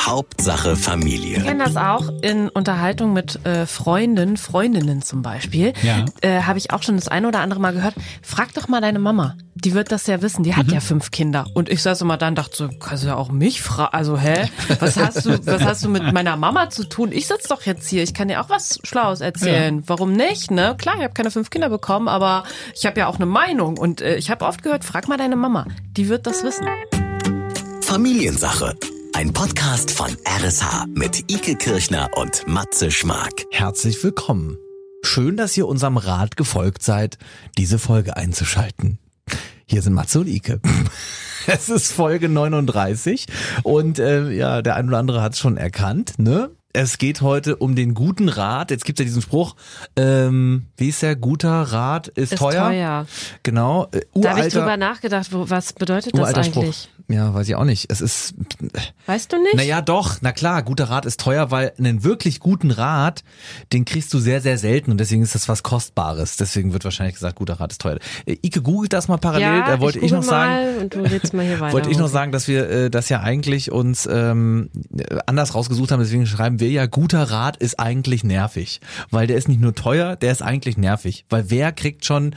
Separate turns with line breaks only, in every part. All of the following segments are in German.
Hauptsache Familie.
Ich kenne das auch in Unterhaltung mit äh, Freunden, Freundinnen zum Beispiel.
Ja.
Äh, Habe ich auch schon das eine oder andere Mal gehört. Frag doch mal deine Mama. Die wird das ja wissen. Die hat ja fünf Kinder. Und ich saß immer dann dachte so, kannst du ja auch mich fragen. Also, hä? Was hast du, was hast du mit meiner Mama zu tun? Ich sitz doch jetzt hier. Ich kann dir auch was Schlaues erzählen. Warum nicht? Ne? Klar, ich habe keine fünf Kinder bekommen, aber ich habe ja auch eine Meinung. Und äh, ich habe oft gehört, frag mal deine Mama. Die wird das wissen.
Familiensache. Ein Podcast von RSH mit Ike Kirchner und Matze Schmark.
Herzlich willkommen. Schön, dass ihr unserem Rat gefolgt seid, diese Folge einzuschalten. Hier sind Matze und Ike. Es ist Folge 39 und äh, ja, der ein oder andere hat es schon erkannt, ne? Es geht heute um den guten Rat. Jetzt gibt es ja diesen Spruch, ähm, wie ist der? Guter Rat ist,
Ist
teuer.
teuer.
Genau. Äh,
Da habe ich drüber nachgedacht, wo, was bedeutet das eigentlich?
Spruch. Ja, weiß ich auch nicht. Es ist,
Weißt du nicht?
naja, doch, na klar, guter Rat ist teuer, weil einen wirklich guten Rat, den kriegst du sehr, sehr selten und deswegen ist das was Kostbares. Deswegen wird wahrscheinlich gesagt, guter Rat ist teuer. Äh, Ike googelt das mal parallel, da wollte ich,
google
noch sagen,
mal Und du redest mal hier weiter.
wollte ich noch sagen, dass wir äh, das ja eigentlich uns ähm, anders rausgesucht haben, deswegen schreiben wir ja, guter Rat ist eigentlich nervig, weil der ist nicht nur teuer, der ist eigentlich nervig, weil wer kriegt schon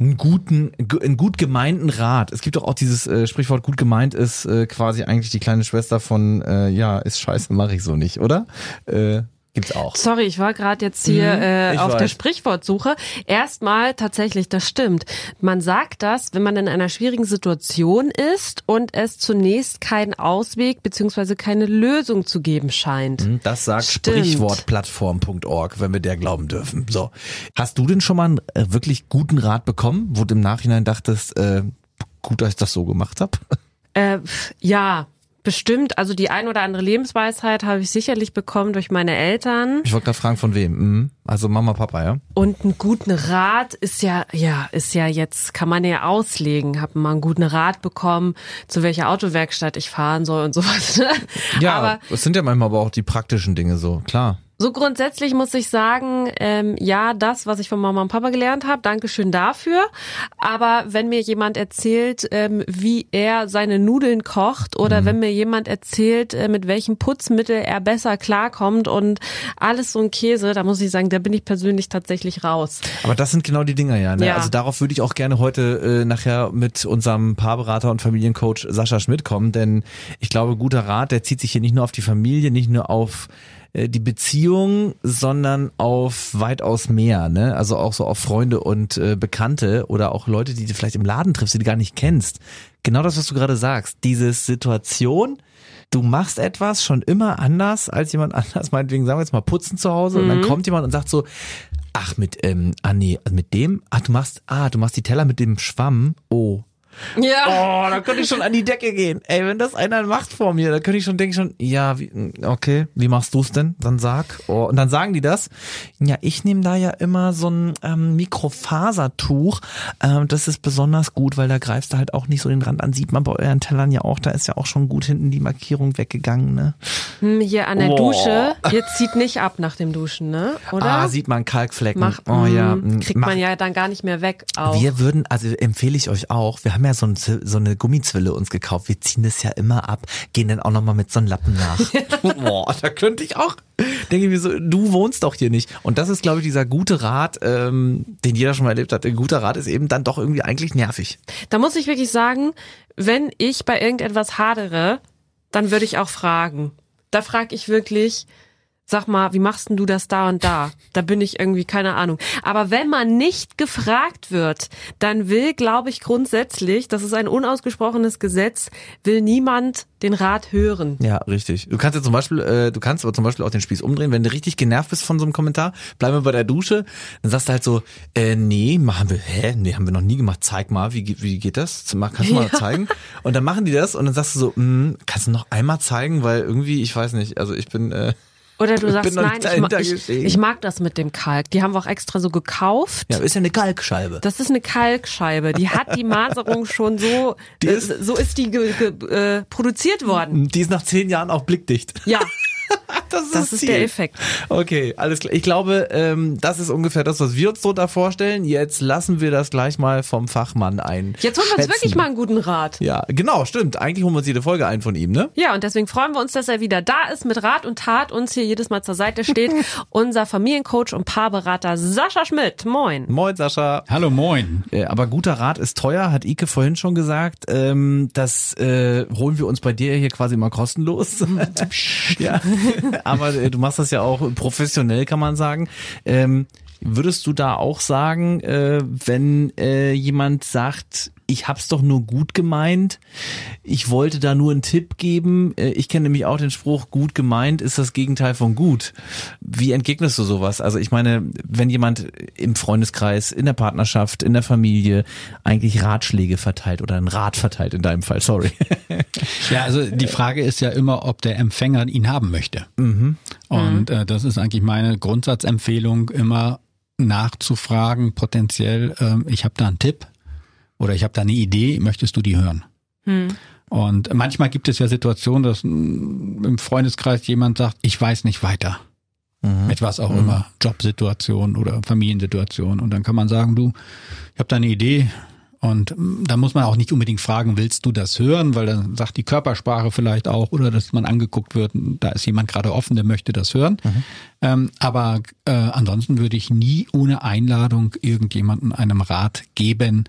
einen guten, gu- einen gut gemeinten Rat. Es gibt doch auch dieses äh, Sprichwort, gut gemeint ist äh, quasi eigentlich die kleine Schwester von, äh, ja, ist scheiße, mache ich so nicht, oder? Äh, gibt's auch.
Sorry, ich war gerade jetzt hier
Mhm,
äh, auf der
weiß.
Sprichwortsuche. Erstmal tatsächlich, das stimmt. Man sagt das, wenn man in einer schwierigen Situation ist und es zunächst keinen Ausweg beziehungsweise keine Lösung zu geben scheint.
Hm, Das sagt. Sprichwortplattform.org, wenn wir der glauben dürfen. So. Hast du denn schon mal einen äh, wirklich guten Rat bekommen, wo du im Nachhinein dachtest, äh, gut, dass ich das so gemacht habe?
Äh, ja, bestimmt. Also die ein oder andere Lebensweisheit habe ich sicherlich bekommen durch meine Eltern.
Ich wollte gerade fragen, von wem? Mhm. Also Mama, Papa, ja?
Und einen guten Rat ist ja, ja, ist ja jetzt, kann man ja auslegen. Hab mal einen guten Rat bekommen, zu welcher Autowerkstatt ich fahren soll und sowas. Ne?
Ja,
Aber
es sind ja manchmal aber auch die praktischen Dinge so, klar.
So grundsätzlich muss ich sagen, ähm, ja, das, was ich von Mama und Papa gelernt habe, Dankeschön dafür. Aber wenn mir jemand erzählt, ähm, wie er seine Nudeln kocht
Mhm.
oder wenn mir jemand erzählt, äh, mit welchem Putzmittel er besser klarkommt und alles so ein Käse, da muss ich sagen, da bin ich persönlich tatsächlich raus.
Aber das sind genau die Dinger ja. Ne?
Ja.
Also darauf würde ich auch gerne heute äh, nachher mit unserem Paarberater und Familiencoach Sascha Schmidt kommen, denn ich glaube, guter Rat, der zieht sich hier nicht nur auf die Familie, nicht nur auf die Beziehung, sondern auf weitaus mehr, ne? Also auch so auf Freunde und äh, Bekannte oder auch Leute, die du vielleicht im Laden triffst, die du gar nicht kennst. Genau das, was du gerade sagst. Diese Situation, du machst etwas schon immer anders als jemand anders, meinetwegen sagen wir jetzt mal putzen zu Hause und dann kommt jemand und sagt so, ach mit, ähm, ah nee, mit dem, ach du machst, ah du machst die Teller mit dem Schwamm, oh.
Ja.
Oh, da könnte ich schon an die Decke gehen. Ey, wenn das einer macht vor mir, da könnte ich schon denken schon, ja, wie, okay, wie machst du's denn? Dann sag. Oh, und dann sagen die das. Ja, ich nehme da ja immer so ein ähm, Mikrofasertuch. Ähm, das ist besonders gut, weil da greifst du halt auch nicht so den Rand an. Sieht man bei euren Tellern ja auch, da ist ja auch schon gut hinten die Markierung weggegangen, ne?
Hm, Hier an der
Boah.
Dusche. Ihr zieht nicht ab nach dem Duschen, ne? Oder?
Ah, sieht man Kalkflecken.
Mach,
oh ja.
mm, kriegt
Mach-
man ja dann gar nicht mehr weg. Auch.
Wir würden, also empfehle ich euch auch, wir haben ja so, ein, so eine Gummizwille uns gekauft, wir ziehen das ja immer ab, gehen dann auch nochmal mit so einem Lappen nach. Boah, da könnte ich auch, denke ich mir so, du wohnst doch hier nicht. Und das ist, glaube ich, dieser gute Rat, ähm, den jeder schon mal erlebt hat. Ein guter Rat ist eben dann doch irgendwie eigentlich nervig.
Da muss ich wirklich sagen, wenn ich bei irgendetwas hadere, dann würde ich auch fragen. Da frage ich wirklich, sag mal, wie machst denn du das da und da? Da bin ich irgendwie, keine Ahnung. Aber wenn man nicht gefragt wird, dann will, glaube ich, grundsätzlich, das ist ein unausgesprochenes Gesetz, will niemand den Rat hören.
Ja, richtig. Du kannst ja zum Beispiel, äh, du kannst aber zum Beispiel auch den Spieß umdrehen, wenn du richtig genervt bist von so einem Kommentar, bleiben wir bei der Dusche, dann sagst du halt so, äh, nee, machen wir, hä, nee, haben wir noch nie gemacht, zeig mal, wie, wie geht das? Kannst du mal zeigen? Und dann machen die das und dann sagst du so, mm, kannst du noch einmal zeigen, weil irgendwie, ich weiß nicht, also ich bin, äh,
Oder du sagst, nein, ich, ma ich, ich mag das mit dem Kalk. Die haben wir auch extra so gekauft.
ja, ist ja eine Kalkscheibe.
Das ist eine Kalkscheibe. Die hat die Maserung schon so, äh,
ist-
so ist die äh, produziert worden.
Die ist nach zehn Jahren auch blickdicht.
Ja.
Das ist,
Das ist der Effekt.
Okay, alles klar. Ich glaube, ähm, das ist ungefähr das, was wir uns darunter vorstellen. Jetzt lassen wir das gleich mal vom Fachmann ein.
Jetzt holen wir uns wirklich mal einen guten Rat.
Ja, genau, stimmt. Eigentlich holen wir uns jede Folge ein von ihm, ne?
Ja, und deswegen freuen wir uns, dass er wieder da ist, mit Rat und Tat uns hier jedes Mal zur Seite steht. Unser Familiencoach und Paarberater Sascha Schmidt. Moin.
Moin, Sascha.
Hallo, moin.
Äh, Aber guter Rat ist teuer, hat Ike vorhin schon gesagt. Ähm, das äh, holen wir uns bei dir hier quasi mal kostenlos. ja, aber äh, du machst das ja auch professionell, kann man sagen. Ähm, würdest du da auch sagen, äh, wenn äh, jemand sagt, ich hab's doch nur gut gemeint, ich wollte da nur einen Tipp geben. Äh, Ich kenne nämlich auch den Spruch, gut gemeint ist das Gegenteil von gut. Wie entgegnest du sowas? Also ich meine, wenn jemand im Freundeskreis, in der Partnerschaft, in der Familie eigentlich Ratschläge verteilt oder einen Rat verteilt in deinem Fall, sorry.
Ja, also die Frage ist ja immer, ob der Empfänger ihn haben möchte. Und äh, das ist eigentlich meine Grundsatzempfehlung, immer nachzufragen, potenziell, ähm, ich habe da einen Tipp oder ich habe da eine Idee, möchtest du die hören? Und manchmal gibt es ja Situationen, dass mm, im Freundeskreis jemand sagt, ich weiß nicht weiter. Mit was auch immer, Jobsituation oder Familiensituation. Und dann kann man sagen, du, ich habe da eine Idee. Und mm, da muss man auch nicht unbedingt fragen, willst du das hören? Weil dann sagt die Körpersprache vielleicht auch, oder dass man angeguckt wird, da ist jemand gerade offen, der möchte das hören. Ähm, aber äh, ansonsten würde ich nie ohne Einladung irgendjemanden einem Rat geben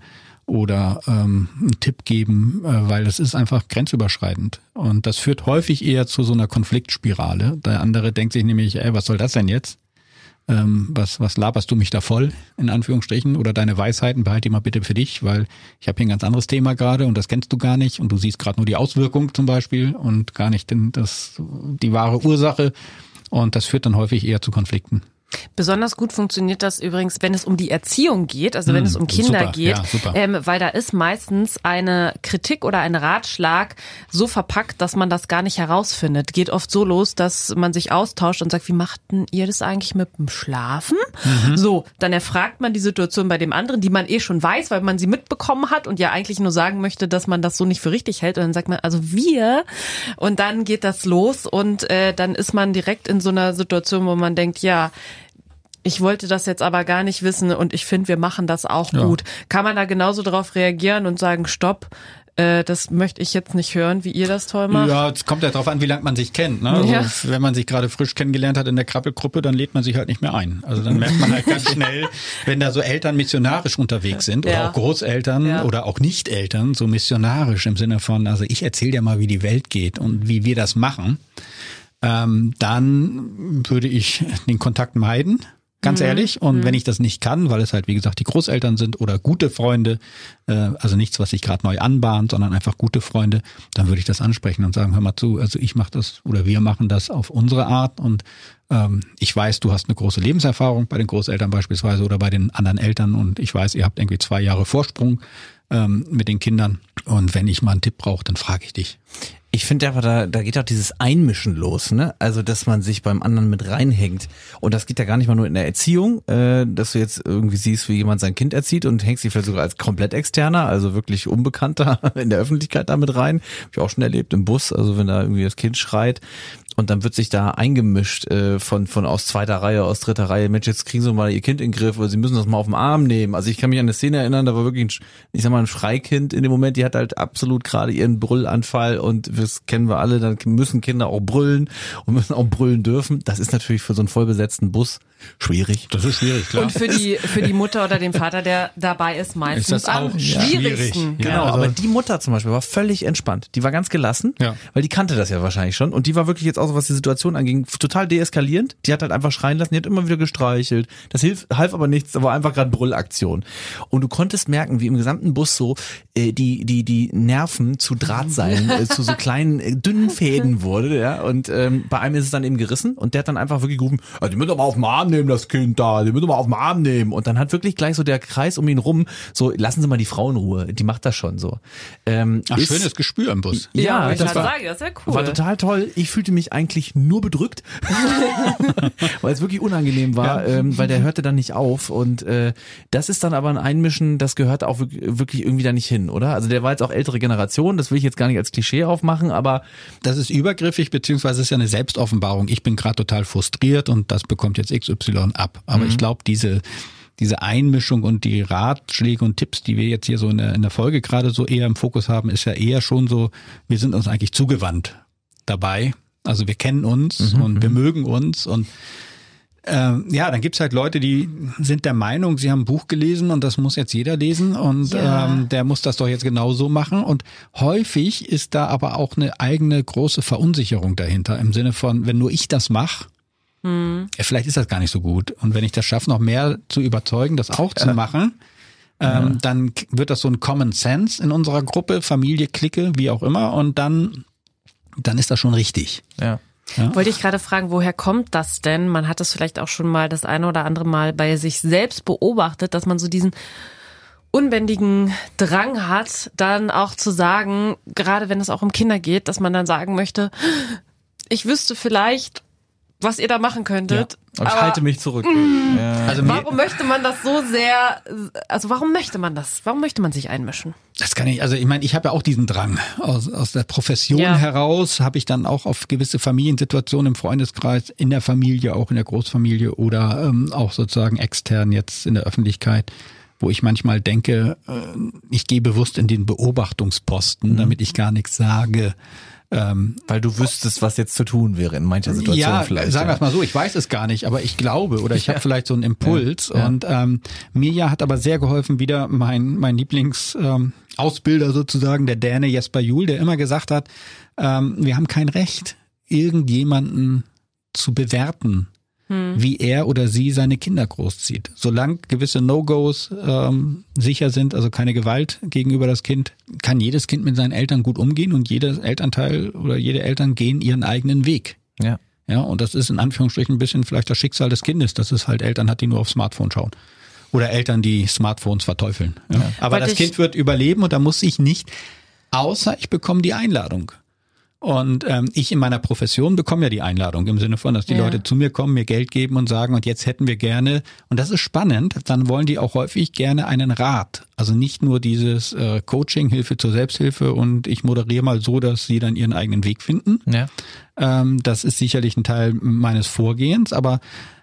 oder ähm, einen Tipp geben, äh, weil das ist einfach grenzüberschreitend. Und das führt häufig eher zu so einer Konfliktspirale. Der andere denkt sich nämlich, ey, was soll das denn jetzt? Ähm, was, was laberst du mich da voll, in Anführungsstrichen? Oder deine Weisheiten behalte die mal bitte für dich, weil ich habe hier ein ganz anderes Thema gerade und das kennst du gar nicht und du siehst gerade nur die Auswirkung zum Beispiel und gar nicht den, das, die wahre Ursache. Und das führt dann häufig eher zu Konflikten.
Besonders gut funktioniert das übrigens, wenn es um die Erziehung geht, also wenn
Hm,
es um Kinder
super,
geht,
ja,
ähm, weil da ist meistens eine Kritik oder ein Ratschlag so verpackt, dass man das gar nicht herausfindet. Geht oft so los, dass man sich austauscht und sagt, wie machten ihr das eigentlich mit dem Schlafen?
Mhm.
So, dann erfragt man die Situation bei dem anderen, die man eh schon weiß, weil man sie mitbekommen hat und ja eigentlich nur sagen möchte, dass man das so nicht für richtig hält. Und dann sagt man, also wir. Und dann geht das los und äh, dann ist man direkt in so einer Situation, wo man denkt, ja, ich wollte das jetzt aber gar nicht wissen und ich finde, wir machen das auch
Ja.
gut. Kann man da genauso drauf reagieren und sagen, stopp, äh, das möchte ich jetzt nicht hören, wie ihr das toll macht?
Ja, es kommt ja darauf an, wie lange man sich kennt. Ne? Also,
Ja.
Wenn man sich gerade frisch kennengelernt hat in der Krabbelgruppe, dann lädt man sich halt nicht mehr ein. Also dann merkt man halt ganz schnell, wenn da so Eltern missionarisch unterwegs sind oder
Ja.
auch Großeltern
Ja.
oder auch Nicht-Eltern, so missionarisch im Sinne von, also ich erzähle dir mal, wie die Welt geht und wie wir das machen, ähm, dann würde ich den Kontakt meiden. Ganz ehrlich. Und wenn ich das nicht kann, weil es halt, wie gesagt, die Großeltern sind oder gute Freunde, äh, also nichts, was sich gerade neu anbahnt, sondern einfach gute Freunde, dann würde ich das ansprechen und sagen, hör mal zu, also ich mache das oder wir machen das auf unsere Art und ähm, ich weiß, du hast eine große Lebenserfahrung bei den Großeltern beispielsweise oder bei den anderen Eltern und ich weiß, ihr habt irgendwie zwei Jahre Vorsprung ähm, mit den Kindern und wenn ich mal einen Tipp brauche, dann frage ich dich.
Ich finde aber, da, da geht auch dieses Einmischen los, ne? Also, dass man sich beim anderen mit reinhängt. Und das geht ja gar nicht mal nur in der Erziehung, äh, dass du jetzt irgendwie siehst, wie jemand sein Kind erzieht und hängst dich vielleicht sogar als komplett externer, also wirklich Unbekannter in der Öffentlichkeit damit rein. Hab ich auch schon erlebt im Bus, also wenn da irgendwie das Kind schreit und dann wird sich da eingemischt äh, von von aus zweiter Reihe, aus dritter Reihe. Mensch, jetzt kriegen Sie mal Ihr Kind in den Griff oder Sie müssen das mal auf den Arm nehmen. Also ich kann mich an eine Szene erinnern, da war wirklich, ein, ich sag mal, ein Schreikind in dem Moment. Die hat halt absolut gerade ihren Brüllanfall und das kennen wir alle. Dann müssen Kinder auch brüllen und müssen auch brüllen dürfen. Das ist natürlich für so einen vollbesetzten Bus schwierig.
Das ist schwierig, klar.
Und für die, für die Mutter oder den Vater, der dabei ist, meistens
Ist das
am
auch
schwierigsten.
schwierig. Ja,
Genau,
also-
aber die Mutter zum Beispiel war völlig entspannt. Die war ganz gelassen,
Ja.
weil die kannte das ja wahrscheinlich schon. Und die war wirklich jetzt auch so, was die Situation anging, total deeskalierend. Die hat halt einfach schreien lassen, die hat immer wieder gestreichelt. Das hilf, half aber nichts, da war einfach gerade Brüllaktion. Und du konntest merken, wie im gesamten Bus so äh, die, die, die Nerven zu Drahtseilen, äh, zu so kleinen, äh, dünnen Fäden wurde. Ja? Und ähm, bei einem ist es dann eben gerissen und der hat dann einfach wirklich gerufen, ah, die müssen doch mal auf den Arm nehmen, das Kind da, die müssen doch mal auf den Arm nehmen. Und dann hat wirklich gleich so der Kreis um ihn rum, so lassen Sie mal die Frau in Ruhe, die macht das schon so. Ähm,
Ach,
ist-
schönes Gespür im Bus.
Ja,
Ja,
ich
das war,
sagen, das ist ja cool.
war total toll. Ich fühlte mich eigentlich nur bedrückt, weil es wirklich unangenehm war, ähm, weil der hörte dann nicht auf und äh, das ist dann aber ein Einmischen, das gehört auch wirklich irgendwie da nicht hin, oder? Also der war jetzt auch ältere Generation, das will ich jetzt gar nicht als Klischee aufmachen, aber
das ist übergriffig beziehungsweise ist ja eine Selbstoffenbarung. Ich bin gerade total frustriert und das bekommt jetzt XY ab. Aber mhm. ich glaube, diese diese Einmischung und die Ratschläge und Tipps, die wir jetzt hier so in der, in der Folge gerade so eher im Fokus haben, ist ja eher schon so, wir sind uns eigentlich zugewandt dabei. Also wir kennen uns mhm, und wir mhm. mögen uns und ähm, ja, dann gibt's halt Leute, die sind der Meinung, sie haben ein Buch gelesen und das muss jetzt jeder lesen und ja. ähm, der muss das doch jetzt genau so machen. Und häufig ist da aber auch eine eigene große Verunsicherung dahinter im Sinne von, wenn nur ich das mache, hm. Ja, vielleicht ist das gar nicht so gut. Und wenn ich das schaffe, noch mehr zu überzeugen, das auch zu machen, ähm, dann wird das so ein Common Sense in unserer Gruppe, Familie, Clique, wie auch immer. Und dann, dann ist das schon richtig.
Ja.
Ja. Wollte ich gerade fragen, woher kommt das denn? Man hat es vielleicht auch schon mal das eine oder andere Mal bei sich selbst beobachtet, dass man so diesen unbändigen Drang hat, dann auch zu sagen, gerade wenn es auch um Kinder geht, dass man dann sagen möchte, ich wüsste vielleicht, was ihr da machen könntet.
Ja. Aber ich halte mich zurück.
Mm, ja. Also warum möchte man das so sehr? Also warum möchte man das? Warum möchte man sich einmischen?
Das kann ich. Also ich meine, ich habe ja auch diesen Drang aus, aus der Profession ja. heraus. Habe ich dann auch auf gewisse Familiensituationen im Freundeskreis, in der Familie, auch in der Großfamilie oder ähm, auch sozusagen extern jetzt in der Öffentlichkeit wo ich manchmal denke, äh, ich gehe bewusst in den Beobachtungsposten, mhm. damit ich gar nichts sage.
Ähm, Weil du wüsstest, was jetzt zu tun wäre in mancher Situation
ja,
vielleicht.
Sagen wir es mal so, ich weiß es gar nicht, aber ich glaube oder ich ja. habe vielleicht so einen Impuls. Ja. Und ähm, Mirja hat aber sehr geholfen, wieder mein, mein Lieblingsausbilder ähm, sozusagen, der Däne Jesper Juhl, der immer gesagt hat, ähm, wir haben kein Recht, irgendjemanden zu bewerten hm. wie er oder sie seine Kinder großzieht. Solange gewisse No-Gos ähm, sicher sind, also keine Gewalt gegenüber das Kind, kann jedes Kind mit seinen Eltern gut umgehen und jedes Elternteil oder jede Eltern gehen ihren eigenen Weg.
Ja.
Ja, und das ist in Anführungsstrichen ein bisschen vielleicht das Schicksal des Kindes, dass es halt Eltern hat, die nur aufs Smartphone schauen. Oder Eltern, die Smartphones verteufeln. Ja. Ja. Aber Weil das Kind wird überleben und da muss ich nicht, außer ich bekomme die Einladung. Und ähm, ich in meiner Profession bekomme ja die Einladung im Sinne von, dass die ja. Leute zu mir kommen, mir Geld geben und sagen, und jetzt hätten wir gerne, und das ist spannend, dann wollen die auch häufig gerne einen Rat. Also nicht nur dieses äh, Coaching, Hilfe zur Selbsthilfe und ich moderiere mal so, dass sie dann ihren eigenen Weg finden.
Ja.
Ähm, das ist sicherlich ein Teil meines Vorgehens, aber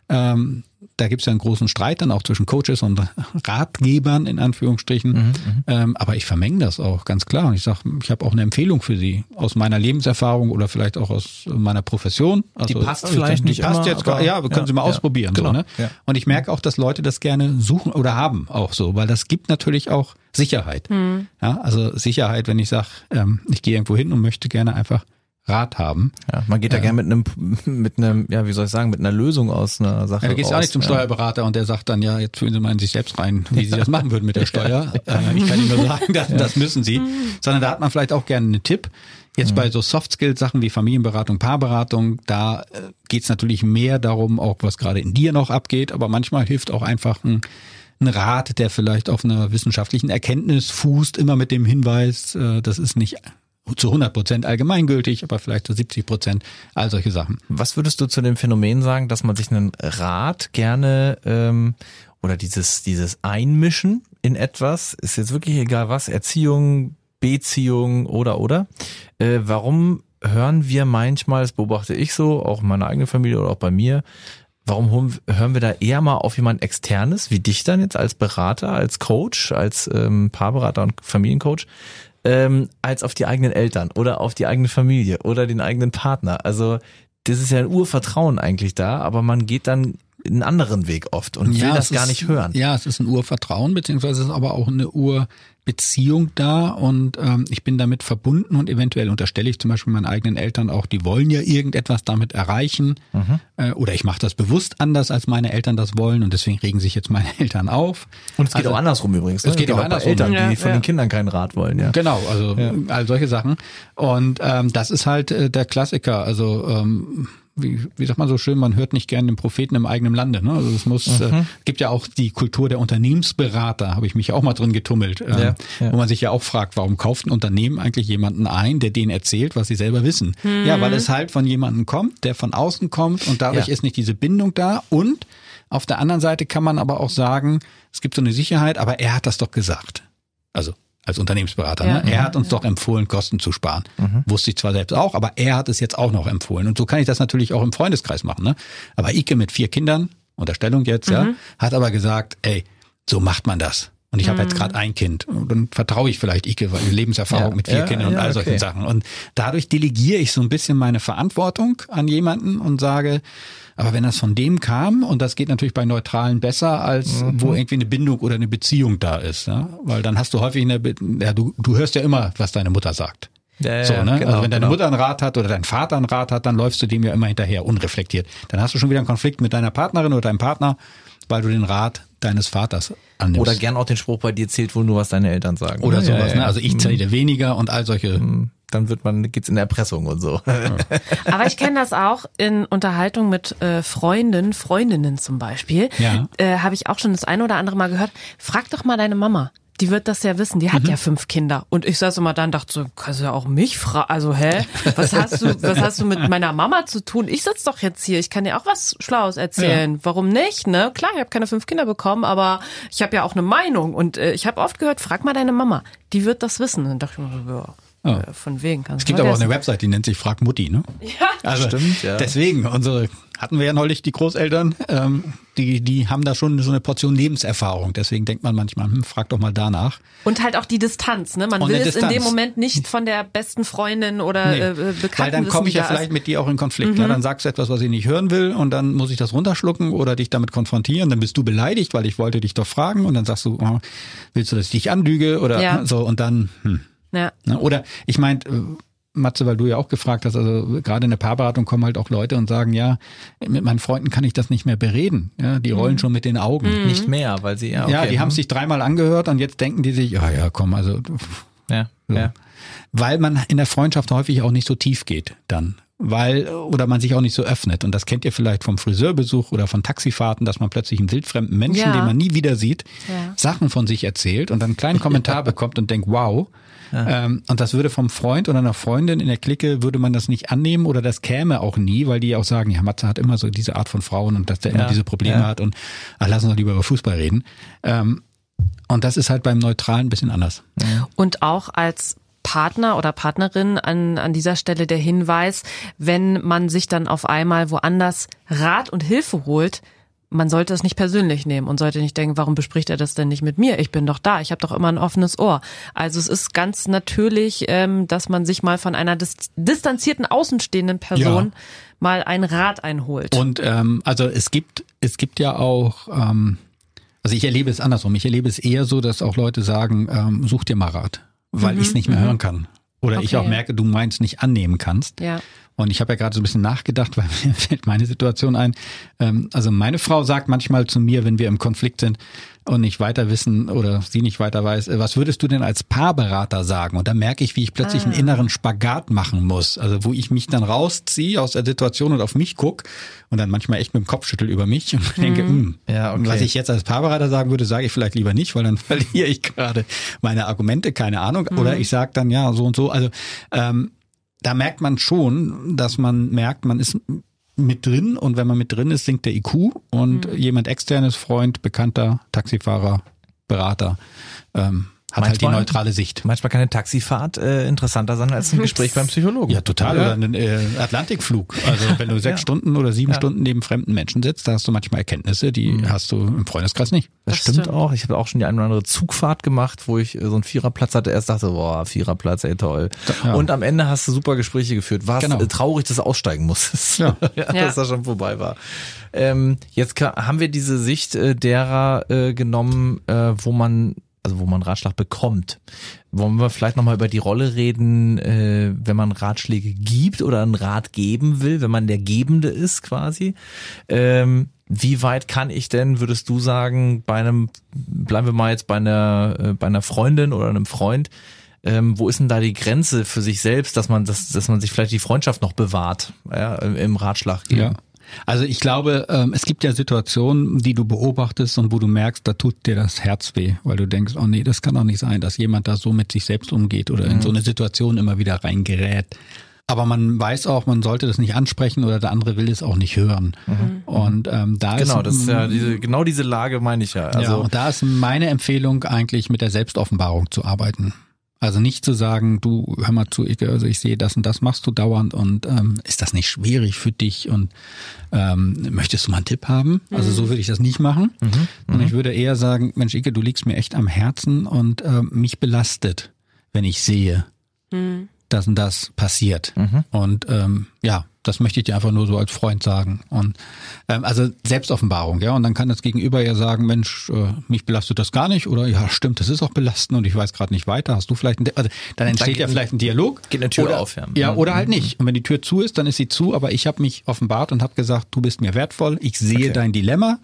ähm, da gibt es ja einen großen Streit dann auch zwischen Coaches und Ratgebern in Anführungsstrichen. Mhm, mhm. ähm, aber ich vermenge das auch ganz klar. Und ich sage, ich habe auch eine Empfehlung für Sie aus meiner Lebenserfahrung oder vielleicht auch aus meiner Profession.
Also, die passt vielleicht die nicht
passt
immer,
jetzt, aber, ja, können ja, Sie mal ja, ausprobieren. Genau, so, ne? ja. Und ich merke auch, dass Leute das gerne suchen oder haben auch so, weil das gibt natürlich auch Sicherheit. Mhm. Ja, also Sicherheit, wenn ich sage, ähm, ich gehe irgendwo hin und möchte gerne einfach Rat haben.
Ja, man geht da ja. gerne mit einem, mit einem, ja, wie soll ich sagen, mit einer Lösung aus einer Sache.
Ja, du gehst ja auch nicht zum Steuerberater und der sagt dann, ja, jetzt fühlen Sie mal in sich selbst rein, wie Sie das machen würden mit der Steuer. äh, ich kann Ihnen nur sagen, das, das müssen Sie. Sondern da hat man vielleicht auch gerne einen Tipp. Jetzt bei so Soft-Skill-Sachen wie Familienberatung, Paarberatung, da äh, geht's natürlich mehr darum, auch was gerade in dir noch abgeht, aber manchmal hilft auch einfach ein, ein Rat, der vielleicht auf einer wissenschaftlichen Erkenntnis fußt, immer mit dem Hinweis, äh, das ist nicht zu 100 Prozent allgemeingültig, aber vielleicht zu 70 Prozent, all solche Sachen.
Was würdest du zu dem Phänomen sagen, dass man sich einen Rat gerne ähm, oder dieses, dieses Einmischen in etwas, ist jetzt wirklich egal was, Erziehung, Beziehung oder oder, äh, warum hören wir manchmal, das beobachte ich so, auch in meiner eigenen Familie oder auch bei mir, Warum hören wir da eher mal auf jemand externes, wie dich dann jetzt als Berater, als Coach, als ähm, Paarberater und Familiencoach, ähm, als auf die eigenen Eltern oder auf die eigene Familie oder den eigenen Partner. Also das ist ja ein Urvertrauen eigentlich da, aber man geht dann einen anderen Weg oft und will das gar
ist,
nicht hören.
Ja, es ist ein Urvertrauen, beziehungsweise es ist aber auch eine Ur, Beziehung da und ähm, ich bin damit verbunden und eventuell unterstelle ich zum Beispiel meinen eigenen Eltern auch, die wollen ja irgendetwas damit erreichen mhm. äh, oder ich mache das bewusst anders, als meine Eltern das wollen und deswegen regen sich jetzt meine Eltern auf.
Und es geht also, auch andersrum übrigens.
Ne? Es geht, geht auch, andersrum.
Eltern, die ja, von ja. den Kindern keinen Rat wollen. Ja.
Genau, also ja. all solche Sachen und ähm, das ist halt äh, der Klassiker. Also ähm, wie, wie sagt man so schön, man hört nicht gern den Propheten im eigenen Lande. Ne? Also es muss, äh, gibt ja auch die Kultur der Unternehmensberater, habe ich mich auch mal drin getummelt, ähm,
Ja, ja.
wo man sich ja auch fragt, warum kauft ein Unternehmen eigentlich jemanden ein, der denen erzählt, was sie selber wissen? Ja, weil es halt von jemandem kommt, der von außen kommt und dadurch
Ja.
ist nicht diese Bindung da und auf der anderen Seite kann man aber auch sagen, es gibt so eine Sicherheit, aber er hat das doch gesagt. Also als Unternehmensberater.
Ja.
Ne? Er hat uns doch empfohlen, Kosten zu sparen. Wusste ich zwar selbst auch, aber er hat es jetzt auch noch empfohlen. Und so kann ich das natürlich auch im Freundeskreis machen. Ne? Aber Ike mit vier Kindern, Unterstellung jetzt, ja, hat aber gesagt, ey, so macht man das. Und ich habe jetzt gerade ein Kind. Und dann vertraue ich vielleicht Ike, weil Lebenserfahrung
Ja.
mit vier
Ja,
Kindern und
ja,
all solchen
okay.
Sachen. Und dadurch delegiere ich so ein bisschen meine Verantwortung an jemanden und sage, aber wenn das von dem kam, und das geht natürlich bei Neutralen besser, als
Mhm.
wo irgendwie eine Bindung oder eine Beziehung da ist, ja? weil dann hast du häufig eine, ja, du, du hörst ja immer, was deine Mutter sagt.
Ja,
so, ne?
genau,
also wenn deine
genau.
Mutter einen Rat hat oder dein Vater einen Rat hat, dann läufst du dem ja immer hinterher, unreflektiert. Dann hast du schon wieder einen Konflikt mit deiner Partnerin oder deinem Partner, weil du den Rat deines Vaters annimmst.
Oder gern auch den Spruch bei dir zählt wohl nur, was deine Eltern sagen.
oder
Ja,
sowas.
ja, ja.
Ne? Also ich zähle weniger und all solche.
Dann wird man, geht's in Erpressung und so.
Aber ich kenne das auch in Unterhaltung mit äh, Freunden, Freundinnen zum Beispiel.
Ja.
Äh, Habe ich auch schon das eine oder andere Mal gehört. Frag doch mal deine Mama. Die wird das ja wissen. Die hat ja fünf Kinder. Und ich saß immer dann, dachte so, kannst du ja auch mich fragen. Also, hä? Was hast du, was hast du mit meiner Mama zu tun? Ich sitz doch jetzt hier. Ich kann dir auch was Schlaues erzählen. Warum nicht? Ne? Klar, ich habe keine fünf Kinder bekommen, aber ich habe ja auch eine Meinung. Und äh, ich habe oft gehört, frag mal deine Mama. Die wird das wissen. Und dann dachte ich mir so, ja.
Ja.
äh, Von wegen kannst
Es gibt aber auch eine Website, die nennt sich Frag Mutti, ne?
Ja.
Also
Stimmt, ja.
deswegen, unsere hatten wir ja neulich die Großeltern, ähm, die, die haben da schon so eine Portion Lebenserfahrung. Deswegen denkt man manchmal, hm, frag doch mal danach.
Und halt auch die Distanz, ne? Man
Und
will es in dem. Moment nicht von der besten Freundin oder
Nee.
äh, Bekannten
Weil dann komme ich ja vielleicht
ist.
mit dir auch in Konflikt. Ja, dann sagst du etwas, was ich nicht hören will und dann muss ich das runterschlucken oder dich damit konfrontieren. Dann bist du beleidigt, weil ich wollte dich doch fragen und dann sagst du, oh, willst du, dass ich dich anlüge oder
Ja.
so und dann, hm.
Ja.
Ne? Oder ich meine, Matze, weil du ja auch gefragt hast, also gerade in der Paarberatung kommen halt auch Leute und sagen, ja, mit meinen Freunden kann ich das nicht mehr bereden. Ja, die rollen schon mit den Augen.
Nicht mehr, weil sie, ja, okay.
Ja, die haben
hm.
sich dreimal angehört und jetzt denken die sich, ja, ja, komm, also
Ja,
so.
ja.
weil man in der Freundschaft häufig auch nicht so tief geht dann. Weil, oder man sich auch nicht so öffnet. Und das kennt ihr vielleicht vom Friseurbesuch oder von Taxifahrten, dass man plötzlich einen wildfremden Menschen,
Ja.
den man nie wieder sieht,
Ja.
Sachen von sich erzählt und dann einen kleinen Kommentar bekommt und denkt, wow. Ähm, und das würde vom Freund oder einer Freundin in der Clique, würde man das nicht annehmen oder das käme auch nie, weil die auch sagen, ja, Matze hat immer so diese Art von Frauen und dass der immer
Ja.
diese Probleme
Ja.
hat und ach, lass uns doch lieber über Fußball reden. Ähm, und das ist halt beim Neutralen ein bisschen anders.
Und auch als Partner oder Partnerin an, an dieser Stelle der Hinweis, wenn man sich dann auf einmal woanders Rat und Hilfe holt, man sollte es nicht persönlich nehmen und sollte nicht denken, warum bespricht er das denn nicht mit mir? Ich bin doch da, ich habe doch immer ein offenes Ohr. Also es ist ganz natürlich, ähm, dass man sich mal von einer dis distanzierten, außenstehenden Person
Ja.
mal einen Rat einholt.
Und ähm, also es gibt, es gibt ja auch, ähm, also ich erlebe es andersrum. Ich erlebe es eher so, dass auch Leute sagen, ähm, such dir mal Rat, weil ich es nicht mehr hören kann. Oder ich
Mhm, Okay.
auch merke, du meinst nicht annehmen kannst.
ja.
Und ich habe ja gerade so ein bisschen nachgedacht, weil mir fällt meine Situation ein. Ähm, also meine Frau sagt manchmal zu mir, wenn wir im Konflikt sind und nicht weiter wissen oder sie nicht weiter weiß, äh, was würdest du denn als Paarberater sagen? Und da merke ich, wie ich plötzlich einen inneren Spagat machen muss. Also wo ich mich dann rausziehe aus der Situation und auf mich guck und dann manchmal echt mit dem Kopf schüttel über mich und denke, hm,
Ja, okay.
was ich jetzt als Paarberater sagen würde, sage ich vielleicht lieber nicht, weil dann verliere ich gerade meine Argumente, keine Ahnung. Oder ich sage dann ja so und so. Also ähm, da merkt man schon, dass man merkt, man ist mit drin und wenn man mit drin ist, sinkt der IQ und jemand externes, Freund, Bekannter, Taxifahrer, Berater, ähm, hat halt die
Manchmal-
neutrale Sicht.
Manchmal kann eine Taxifahrt äh, interessanter sein als ein Gespräch beim Psychologen.
Ja, total. Oder ein äh, Atlantikflug. Also wenn du sechs Stunden oder sieben Stunden neben fremden Menschen sitzt, da hast du manchmal Erkenntnisse, die hast du im Freundeskreis nicht.
Das,
Das
stimmt,
stimmt.
auch. Ich habe auch schon die eine oder andere Zugfahrt gemacht, wo ich äh, so einen Viererplatz hatte. Erst dachte, boah, Viererplatz, ey toll.
Ja.
Und am Ende hast du super Gespräche geführt. War
Genau.
äh, traurig, dass du aussteigen musstest.
Ja.
ja,
Ja.
dass das schon vorbei war. Ähm, jetzt haben wir diese Sicht äh, derer äh, genommen, äh, wo man also wo man Ratschlag bekommt. Wollen wir vielleicht nochmal über die Rolle reden, äh, wenn man Ratschläge gibt oder einen Rat geben will, wenn man der Gebende ist quasi. Ähm, wie weit kann ich denn, würdest du sagen, bei einem, bleiben wir mal jetzt bei einer, äh, bei einer Freundin oder einem Freund, ähm, wo ist denn da die Grenze für sich selbst, dass man, dass, dass man sich vielleicht die Freundschaft noch bewahrt, ja, im, Ratschlag geben?
Ja. Also ich glaube, ähm, es gibt ja Situationen, die du beobachtest und wo du merkst, da tut dir das Herz weh, weil du denkst, oh nee, das kann doch nicht sein, dass jemand da so mit sich selbst umgeht oder in so eine Situation immer wieder reingerät. Aber man weiß auch, man sollte das nicht ansprechen oder der andere will es auch nicht hören. Und ähm, da
Genau,
ist
das ist ja diese, genau diese Lage meine ich ja.
ja,
Also,
und da ist meine Empfehlung eigentlich mit der Selbstoffenbarung zu arbeiten. Also nicht zu sagen, du hör mal zu, ich, also ich sehe das und das machst du dauernd und ähm, ist das nicht schwierig für dich und ähm, möchtest du mal einen Tipp haben? Also so würde ich das nicht machen. Und ich würde eher sagen, Mensch, Ike, du liegst mir echt am Herzen und ähm, mich belastet, wenn ich sehe, dass und das passiert. Und ähm, ja, das möchte ich dir einfach nur so als Freund sagen. Und ähm, also Selbstoffenbarung, ja. Und dann kann das Gegenüber ja sagen, Mensch, äh, mich belastet das gar nicht oder ja, stimmt, das ist auch belastend und ich weiß gerade nicht weiter. Hast du vielleicht, ein, also dann entsteht
geht-
ja vielleicht ein Dialog.
geht eine Tür
oder,
auf, ja.
Ja,
Mhm.
oder halt nicht. Und wenn die Tür zu ist, dann ist sie zu. Aber ich habe mich offenbart und habe gesagt, du bist mir wertvoll. Ich sehe
Okay.
dein Dilemma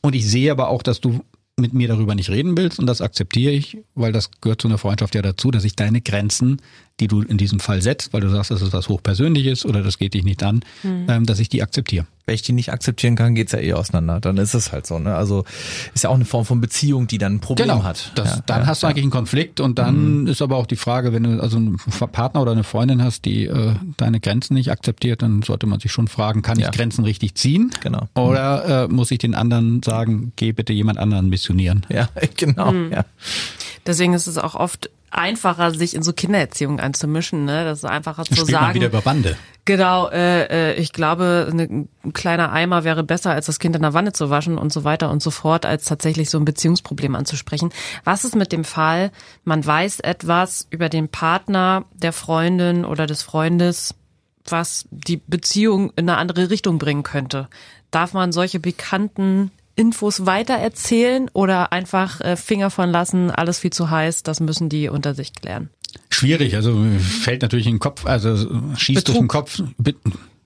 und ich sehe aber auch, dass du mit mir darüber nicht reden willst und das akzeptiere ich, weil das gehört zu einer Freundschaft ja dazu, dass ich deine Grenzen, die du in diesem Fall setzt, weil du sagst, das ist was hochpersönliches oder das geht dich nicht an, ähm, dass ich die akzeptiere.
wenn ich die nicht akzeptieren kann, geht's ja eh auseinander. Dann ist es halt so. Ne? Also ist ja auch eine Form von Beziehung, die dann ein Problem hat.
Das,
ja,
dann
ja,
hast du
ja.
eigentlich einen Konflikt und dann ist aber auch die Frage, wenn du also einen Partner oder eine Freundin hast, die äh, deine Grenzen nicht akzeptiert, dann sollte man sich schon fragen, kann
Ja.
ich Grenzen richtig ziehen?
Genau.
Oder äh, muss ich den anderen sagen, geh bitte jemand anderen missionieren?
Ja, genau.
Mhm.
Ja.
Deswegen ist es auch oft einfacher, sich in so Kindererziehung einzumischen. Ne? Das ist einfacher zu
Spielt man
sagen.
wieder über Bande.
Genau, äh, äh, ich glaube, ne, ein kleiner Eimer wäre besser, als das Kind in der Wanne zu waschen und so weiter und so fort, als tatsächlich so ein Beziehungsproblem anzusprechen. Was ist mit dem Fall, man weiß etwas über den Partner der Freundin oder des Freundes, was die Beziehung in eine andere Richtung bringen könnte? Darf man solche bekannten Infos weitererzählen oder einfach äh, Finger von lassen, alles viel zu heiß, das müssen die unter sich klären?
Schwierig, also fällt natürlich in den Kopf, also schießt durch den Kopf. Be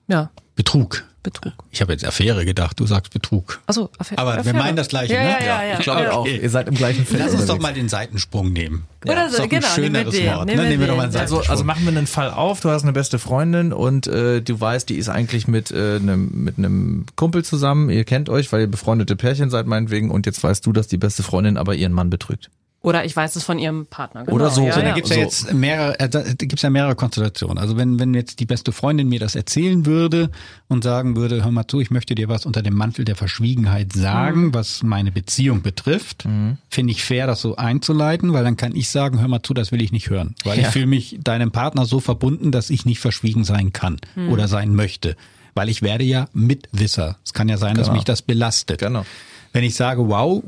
Ja,
Betrug.
Betrug.
Ich habe jetzt Affäre gedacht, du sagst Betrug.
Also, Affäre.
Aber wir
Affäre.
meinen das Gleiche,
ja,
ne?
Ja, ja, ja.
Ich glaube
ja.
auch. Ihr seid im gleichen Feld.
Lass uns doch
unterwegs.
mal den Seitensprung nehmen.
Oder
Ist
so,
doch ein
genau. nehmen wir
schöneres
den,
Wort.
nehmen
ne?
wir
Nehmen wir doch mal einen.
Also,
Seitensprung.
also machen wir einen Fall auf, du hast eine beste Freundin und äh, du weißt, die ist eigentlich mit äh, einem mit einem Kumpel zusammen, ihr kennt euch, weil ihr befreundete Pärchen seid meinetwegen und jetzt weißt du, dass die beste Freundin aber ihren Mann betrügt.
Oder ich weiß es von ihrem Partner. Genau,
Oder so.
Ja,
So,
Da
ja.
gibt's ja
so.
jetzt mehrere, äh, da gibt's ja mehrere Konstellationen. Also wenn, wenn jetzt die beste Freundin mir das erzählen würde und sagen würde, hör mal zu, ich möchte dir was unter dem Mantel der Verschwiegenheit sagen, was meine Beziehung betrifft, finde ich fair, das so einzuleiten, weil dann kann ich sagen, hör mal zu, das will ich nicht hören. Weil
Ja.
ich fühle mich deinem Partner so verbunden, dass ich nicht verschwiegen sein kann oder sein möchte. Weil ich werde ja Mitwisser. Es kann ja sein, dass
Genau.
mich das belastet.
Genau.
Wenn ich sage, wow,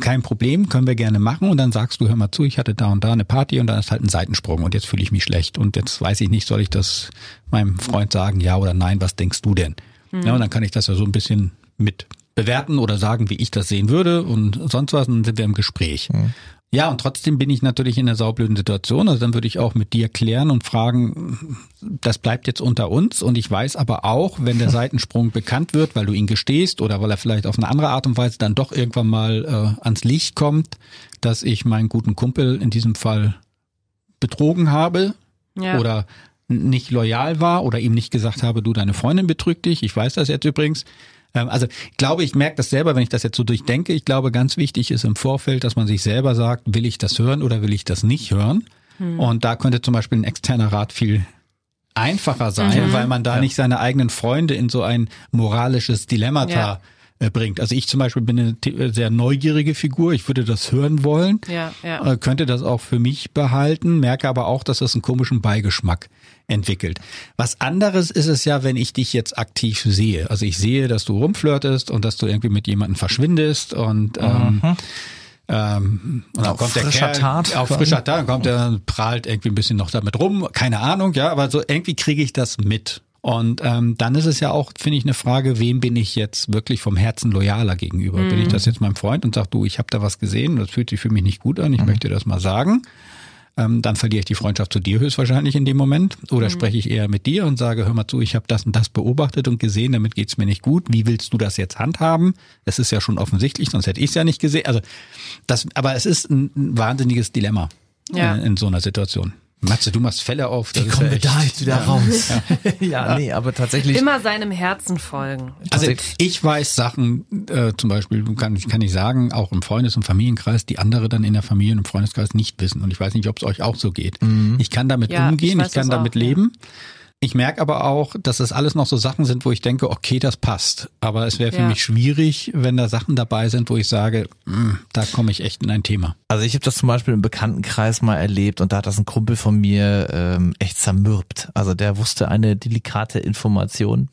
kein Problem, können wir gerne machen. Und dann sagst du, hör mal zu, ich hatte da und da eine Party und dann ist halt ein Seitensprung und jetzt fühle ich mich schlecht. Und jetzt weiß ich nicht, soll ich das meinem Freund sagen, ja oder nein, was denkst du denn? Ja, und dann kann ich das ja so ein bisschen mit bewerten oder sagen, wie ich das sehen würde und sonst was, und dann sind wir im Gespräch. Ja, und trotzdem bin ich natürlich in einer saublöden Situation. Also dann würde ich auch mit dir klären und fragen, das bleibt jetzt unter uns. Und ich weiß aber auch, wenn der Seitensprung bekannt wird, weil du ihn gestehst oder weil er vielleicht auf eine andere Art und Weise dann doch irgendwann mal äh, ans Licht kommt, dass ich meinen guten Kumpel in diesem Fall betrogen habe
Ja.
oder nicht loyal war oder ihm nicht gesagt habe, du, deine Freundin betrügt dich. Ich weiß das jetzt übrigens. Ähm, Also ich glaube, ich merke das selber, wenn ich das jetzt so durchdenke. Ich glaube, ganz wichtig ist im Vorfeld, dass man sich selber sagt, will ich das hören oder will ich das nicht hören? Und da könnte zum Beispiel ein externer Rat viel einfacher sein, weil man da nicht seine eigenen Freunde in so ein moralisches Dilemmata
Ja.
äh, bringt. Also ich zum Beispiel bin eine t- sehr neugierige Figur. Ich würde das hören wollen
Ja, ja.
äh, könnte das auch für mich behalten, merke aber auch, dass das einen komischen Beigeschmack entwickelt. Was anderes ist es ja, wenn ich dich jetzt aktiv sehe. Also ich sehe, dass du rumflirtest und dass du irgendwie mit jemandem verschwindest und ähm, ähm, und dann
Auf
kommt der
frischer
Kerl,
Tat
auf frischer Tat, dann kommt er, prahlt irgendwie ein bisschen noch damit rum, keine Ahnung, ja, aber so irgendwie kriege ich das mit. Und ähm, dann ist es ja auch, finde ich, eine Frage, wem bin ich jetzt wirklich vom Herzen loyaler gegenüber? Bin ich das jetzt meinem Freund und sage, du, ich habe da was gesehen, das fühlt sich für mich nicht gut an, ich möchte das mal sagen. Ähm, dann verliere ich die Freundschaft zu dir höchstwahrscheinlich in dem Moment. Oder spreche ich eher mit dir und sage, hör mal zu, ich habe das und das beobachtet und gesehen, damit geht's mir nicht gut. Wie willst du das jetzt handhaben? Das ist ja schon offensichtlich, sonst hätte ich es ja nicht gesehen. Also das, aber es ist ein, ein wahnsinniges Dilemma.
Ja.
in, in so einer Situation. Matze, du machst Fälle auf.
Wie kommen
ja
wir da jetzt wieder
ja.
raus? Ja. nee, aber tatsächlich.
Immer seinem Herzen folgen.
Also ich weiß Sachen, äh, zum Beispiel kann, kann ich sagen, auch im Freundes- und Familienkreis, die andere dann in der Familie und im Freundeskreis nicht wissen. Und ich weiß nicht, ob es euch auch so geht. Ich kann damit
Ja,
umgehen,
ich
ich, kann damit
auch, ja.
Ich merke aber auch, dass das alles noch so Sachen sind, wo ich denke, okay, das passt. Aber es wäre für
Ja.
mich schwierig, wenn da Sachen dabei sind, wo ich sage, "Hm, da komme ich echt in ein Thema.
Also ich habe das zum Beispiel im Bekanntenkreis mal erlebt und da hat das ein Kumpel von mir ähm, echt zermürbt. Also der wusste eine delikate Information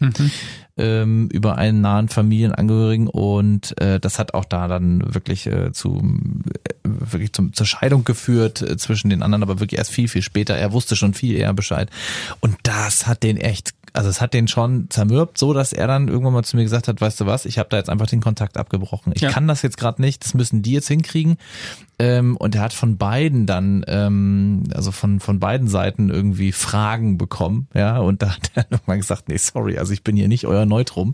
ähm, über einen nahen Familienangehörigen und äh, das hat auch da dann wirklich äh, zu äh, wirklich zum, zur Scheidung geführt äh, zwischen den anderen, aber wirklich erst viel viel später. Er wusste schon viel eher Bescheid und das hat den echt also es hat den schon zermürbt, so dass er dann irgendwann mal zu mir gesagt hat, weißt du was, ich habe da jetzt einfach den Kontakt abgebrochen. Ich
Ja.
kann das jetzt gerade nicht, das müssen die jetzt hinkriegen. Ähm, und er hat von beiden dann, ähm, also von, von beiden Seiten irgendwie Fragen bekommen, ja, und da hat er nochmal gesagt, nee, sorry, also ich bin hier nicht euer Neutrum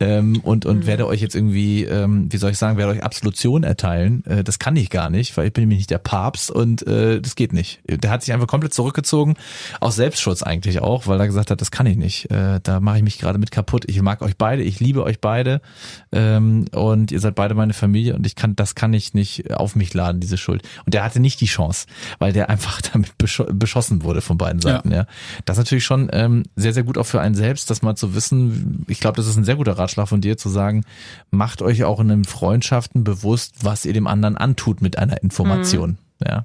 ähm, und, und werde euch jetzt irgendwie, ähm, wie soll ich sagen, werde euch Absolution erteilen. Äh, das kann ich gar nicht, weil ich bin nämlich nicht der Papst und äh, das geht nicht. Der hat sich einfach komplett zurückgezogen, aus Selbstschutz eigentlich auch, weil er gesagt hat, das kann ich nicht. Äh, da mache ich mich gerade mit kaputt. Ich mag euch beide, ich liebe euch beide ähm, und ihr seid beide meine Familie und ich kann, das kann ich nicht auf mich laden, diese Schuld. Und der hatte nicht die Chance, weil der einfach damit bescho beschossen wurde von beiden Seiten. Ja. Das ist natürlich schon ähm, sehr, sehr gut auch für einen selbst, das mal zu wissen. Ich glaube, das ist ein sehr guter Ratschlag von dir, zu sagen, macht euch auch in den Freundschaften bewusst, was ihr dem anderen antut mit einer Information. Ja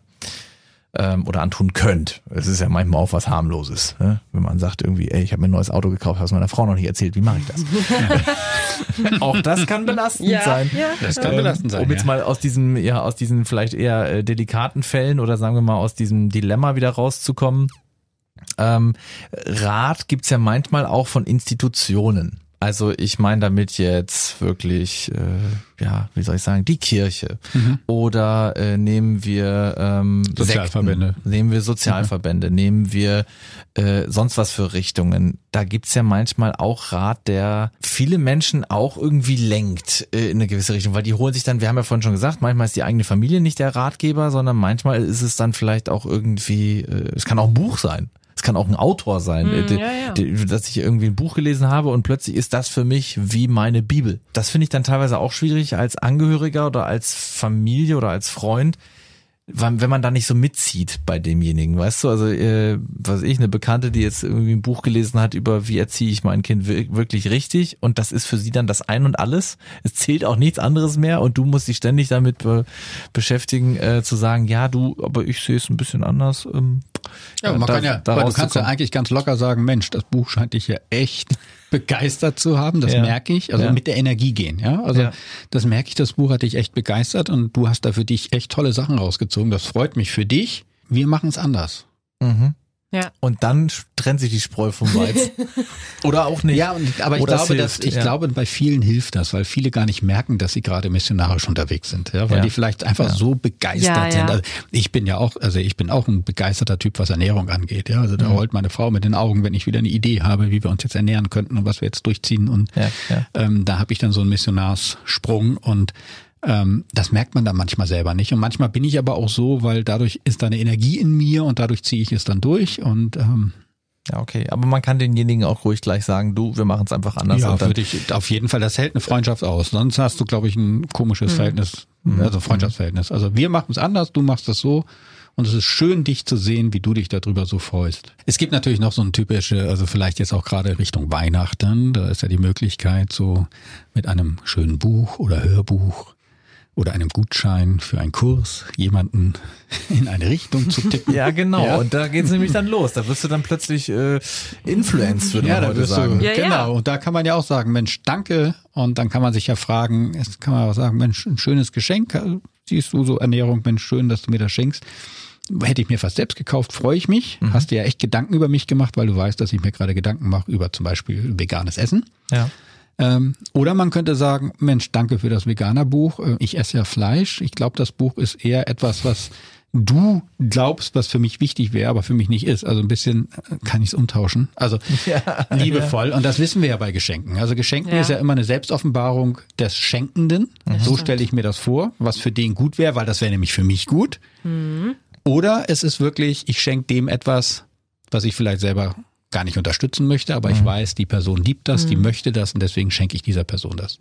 ähm, oder antun könnt. Es ist ja manchmal auch was harmloses, ne? wenn man sagt irgendwie, ey, ich habe mir ein neues Auto gekauft, hast meiner Frau noch nicht erzählt, wie mache ich das? auch das kann belastend
Ja,
sein.
ja.
Das kann belastend sein,
Um jetzt
ja.
mal aus diesem, ja, aus diesen vielleicht eher äh, delikaten Fällen oder sagen wir mal aus diesem Dilemma wieder rauszukommen. Ähm, Rat gibt's ja manchmal auch von Institutionen. Also ich meine damit jetzt wirklich, äh, ja, wie soll ich sagen, die Kirche. Oder äh, nehmen wir ähm,
Sozialverbände.
Sekten, nehmen wir Sozialverbände, nehmen wir äh, sonst was für Richtungen. Da gibt's ja manchmal auch Rat, der viele Menschen auch irgendwie lenkt äh, in eine gewisse Richtung, weil die holen sich dann, wir haben ja vorhin schon gesagt, manchmal ist die eigene Familie nicht der Ratgeber, sondern manchmal ist es dann vielleicht auch irgendwie, äh, es kann auch ein Buch sein. Kann auch ein Autor sein, äh, die-
ja, ja.
dass ich irgendwie ein Buch gelesen habe und plötzlich ist das für mich wie meine Bibel. Das finde ich dann teilweise auch schwierig als Angehöriger oder als Familie oder als Freund, wenn man da nicht so mitzieht bei demjenigen, weißt du? Also, äh, was ich, eine Bekannte, die jetzt irgendwie ein Buch gelesen hat über, wie erziehe ich mein Kind wir- wirklich richtig und das ist für sie dann das Ein und Alles. Es zählt auch nichts anderes mehr und du musst dich ständig damit be beschäftigen, äh, zu sagen, ja, du, aber ich sehe es ein bisschen anders. Ähm,
Ja, man
da-
kann ja, du kannst ja eigentlich ganz locker sagen, Mensch, das Buch scheint dich ja echt begeistert zu haben, das
Ja.
merke ich, also
Ja.
mit der Energie gehen, ja, also
Ja.
das merke ich, das Buch hat dich echt begeistert und du hast da für dich echt tolle Sachen rausgezogen, das freut mich für dich, wir machen es anders.
Mhm.
Ja.
Und dann trennt sich die Spreu vom Weizen. Oder auch nicht.
Ja, und, aber ich
Oder
glaube, dass, ich
ja.
glaube, bei vielen hilft das, weil viele gar nicht merken, dass sie gerade missionarisch unterwegs sind, ja, weil
Ja.
die vielleicht einfach
Ja.
so begeistert
Ja, ja.
sind. Also ich bin ja auch, also ich bin auch ein begeisterter Typ, was Ernährung angeht, ja. Also da rollt meine Frau mit den Augen, wenn ich wieder eine Idee habe, wie wir uns jetzt ernähren könnten und was wir jetzt durchziehen und
Ja, ja.
ähm, da habe ich dann so einen Missionarssprung und ähm, das merkt man dann manchmal selber nicht. Und manchmal bin ich aber auch so, weil dadurch ist da eine Energie in mir und dadurch ziehe ich es dann durch und ähm,
Ja, okay. Aber man kann denjenigen auch ruhig gleich sagen, du, wir machen es einfach anders.
Ja, würde ich auf jeden Fall. Das hält eine Freundschaft aus. Sonst hast du, glaube ich, ein komisches Verhältnis, also Freundschaftsverhältnis. Also wir machen es anders, du machst es so. Und es ist schön, dich zu sehen, wie du dich darüber so freust. Es gibt natürlich noch so ein typische, also vielleicht jetzt auch gerade Richtung Weihnachten. Da ist ja die Möglichkeit, so mit einem schönen Buch oder Hörbuch oder einem Gutschein für einen Kurs jemanden in eine Richtung zu tippen.
ja, genau.
Ja.
Und da geht's nämlich dann los. Da wirst du dann plötzlich äh, influenced, würde
Ja,
man
da
heute
wirst
sagen.
du,
Ja,
genau.
ja.
Und da kann man ja auch sagen, Mensch, danke. Und dann kann man sich ja fragen, es kann man auch sagen, Mensch, ein schönes Geschenk. Also, Siehst du so Ernährung, Mensch, schön, dass du mir das schenkst. Hätte ich mir fast selbst gekauft, freue ich mich.
Mhm.
Hast dir ja echt Gedanken über mich gemacht, weil du weißt, dass ich mir gerade Gedanken mache über zum Beispiel veganes Essen.
Ja.
Ähm, oder man könnte sagen, Mensch, danke für das Veganer-Buch. Äh, Ich esse ja Fleisch. Ich glaube, das Buch ist eher etwas, was du glaubst, was für mich wichtig wäre, aber für mich nicht ist. Also ein bisschen äh, kann ich es umtauschen. Also liebevoll. Und das wissen wir ja bei Geschenken. Also Geschenken
Ja.
ist ja immer eine Selbstoffenbarung des Schenkenden. So stelle ich mir das vor, was für den gut wäre, weil das wäre nämlich für mich gut. Oder es ist wirklich, ich schenke dem etwas, was ich vielleicht selber gar nicht unterstützen möchte, aber ich weiß, die Person liebt das, die möchte das und deswegen schenke ich dieser Person das.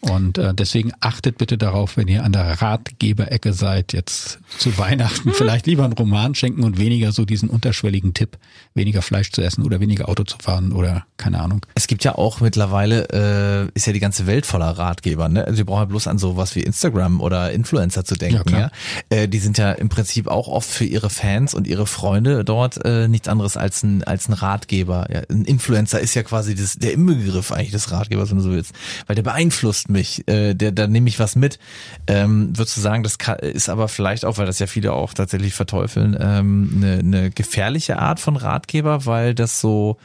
Und äh, deswegen achtet bitte darauf, wenn ihr an der Ratgeberecke seid, jetzt zu Weihnachten vielleicht lieber einen Roman schenken und weniger so diesen unterschwelligen Tipp, weniger Fleisch zu essen oder weniger Auto zu fahren oder keine Ahnung.
Es gibt ja auch mittlerweile, äh, ist ja die ganze Welt voller Ratgeber. Ne? Also wir brauchen ja bloß an sowas wie Instagram oder Influencer zu denken.
Ja.
Ja, Äh, die sind ja im Prinzip auch oft für ihre Fans und ihre Freunde dort äh, nichts anderes als ein, als ein Ratgeber. Ja, ein Influencer ist ja quasi das, der Inbegriff eigentlich des Ratgebers, wenn du so willst. Weil der beeinflusst mich, äh, der, da nehme ich was mit. Ähm, würdest du sagen, das kann, ist aber vielleicht auch, weil das ja viele auch tatsächlich verteufeln, ähm, eine, eine gefährliche Art von Ratgeber, weil das so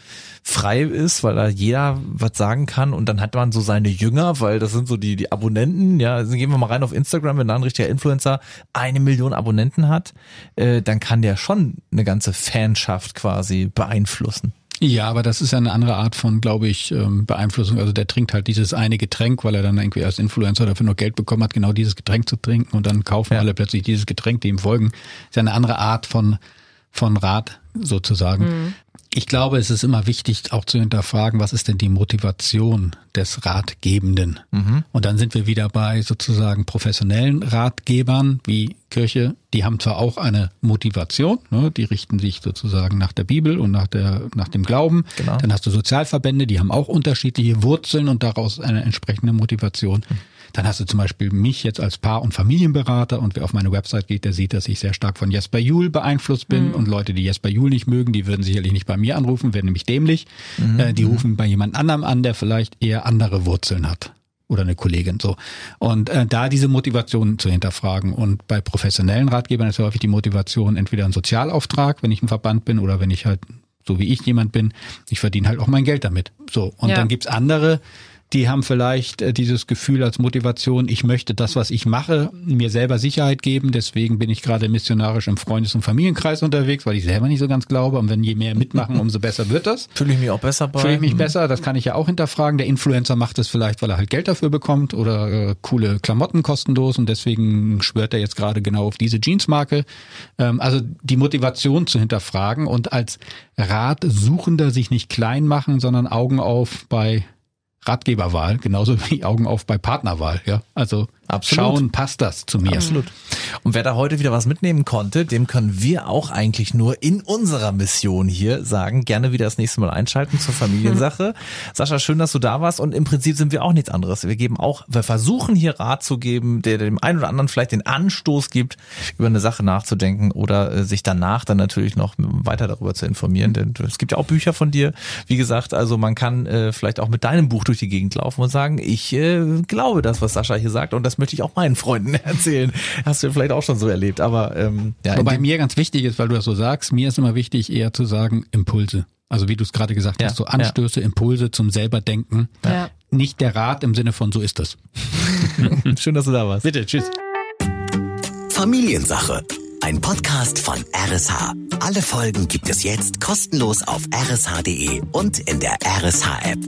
frei ist, weil da jeder was sagen kann und dann hat man so seine Jünger, weil das sind so die, die Abonnenten, ja, also gehen wir mal rein auf Instagram, wenn da ein richtiger Influencer eine Million Abonnenten hat, äh, dann kann der schon eine ganze Fanschaft quasi beeinflussen.
Ja, aber das ist ja eine andere Art von, glaube ich, ähm, Beeinflussung. Also der trinkt halt dieses eine Getränk, weil er dann irgendwie als Influencer dafür noch Geld bekommen hat, genau dieses Getränk zu trinken und dann kaufen
Ja.
alle plötzlich dieses Getränk, die ihm folgen. Ist ja eine andere Art von, von Rat sozusagen. Ich glaube, es ist immer wichtig, auch zu hinterfragen, was ist denn die Motivation des Ratgebenden? Und dann sind wir wieder bei sozusagen professionellen Ratgebern wie Kirche. Die haben zwar auch eine Motivation, ne, die richten sich sozusagen nach der Bibel und nach der nach dem Glauben.
Genau.
Dann hast du Sozialverbände, die haben auch unterschiedliche Wurzeln und daraus eine entsprechende Motivation. Dann hast du zum Beispiel mich jetzt als Paar- und Familienberater und wer auf meine Website geht, der sieht, dass ich sehr stark von Jesper Juhl beeinflusst bin und Leute, die Jesper Juhl nicht mögen, die würden sicherlich nicht bei mir anrufen, wären nämlich dämlich. Äh, die rufen bei jemand anderem an, der vielleicht eher andere Wurzeln hat oder eine Kollegin so. Und äh, da diese Motivation zu hinterfragen. Und bei professionellen Ratgebern ist ja häufig die Motivation entweder ein Sozialauftrag, wenn ich ein Verband bin, oder wenn ich halt, so wie ich jemand bin, ich verdiene halt auch mein Geld damit. So. Und
Ja.
dann gibt's andere, die haben vielleicht äh, dieses Gefühl als Motivation, ich möchte das, was ich mache, mir selber Sicherheit geben. Deswegen bin ich gerade missionarisch im Freundes- und Familienkreis unterwegs, weil ich selber nicht so ganz glaube. Und wenn je mehr mitmachen, umso besser wird das.
Fühle ich mich auch besser bei.
Fühle ich mich besser, das kann ich ja auch hinterfragen. Der Influencer macht es vielleicht, weil er halt Geld dafür bekommt oder äh, coole Klamotten kostenlos und deswegen schwört er jetzt gerade genau auf diese Jeansmarke. Ähm, also die Motivation zu hinterfragen und als Ratsuchender sich nicht klein machen, sondern Augen auf bei Ratgeberwahl, genauso wie Augen auf bei Partnerwahl. Ja, also
Absolut.
schauen, passt das zu mir.
Absolut. Und wer da heute wieder was mitnehmen konnte, dem können wir auch eigentlich nur in unserer Mission hier sagen, gerne wieder das nächste Mal einschalten zur Familiensache. Sascha, schön, dass du da warst und im Prinzip sind wir auch nichts anderes. Wir geben auch, wir versuchen hier Rat zu geben, der dem einen oder anderen vielleicht den Anstoß gibt, über eine Sache nachzudenken oder äh, sich danach dann natürlich noch weiter darüber zu informieren, denn es gibt ja auch Bücher von dir. Wie gesagt, also man kann äh, vielleicht auch mit deinem Buch durch die Gegend laufen und sagen, ich äh, glaube das, was Sascha hier sagt und das möchte ich auch meinen Freunden erzählen. Hast du vielleicht auch schon so erlebt, aber ähm, ja,
Wobei mir ganz wichtig ist, weil du das so sagst, mir ist immer wichtig, eher zu sagen, Impulse. Also wie du es gerade gesagt
Ja,
hast, so Anstöße, Impulse zum selber denken.
Ja.
Nicht der Rat im Sinne von so ist das.
schön, dass du da warst.
Bitte, tschüss.
Familiensache. Ein Podcast von RSH. Alle Folgen gibt es jetzt kostenlos auf rsh.de und in der RSH-App.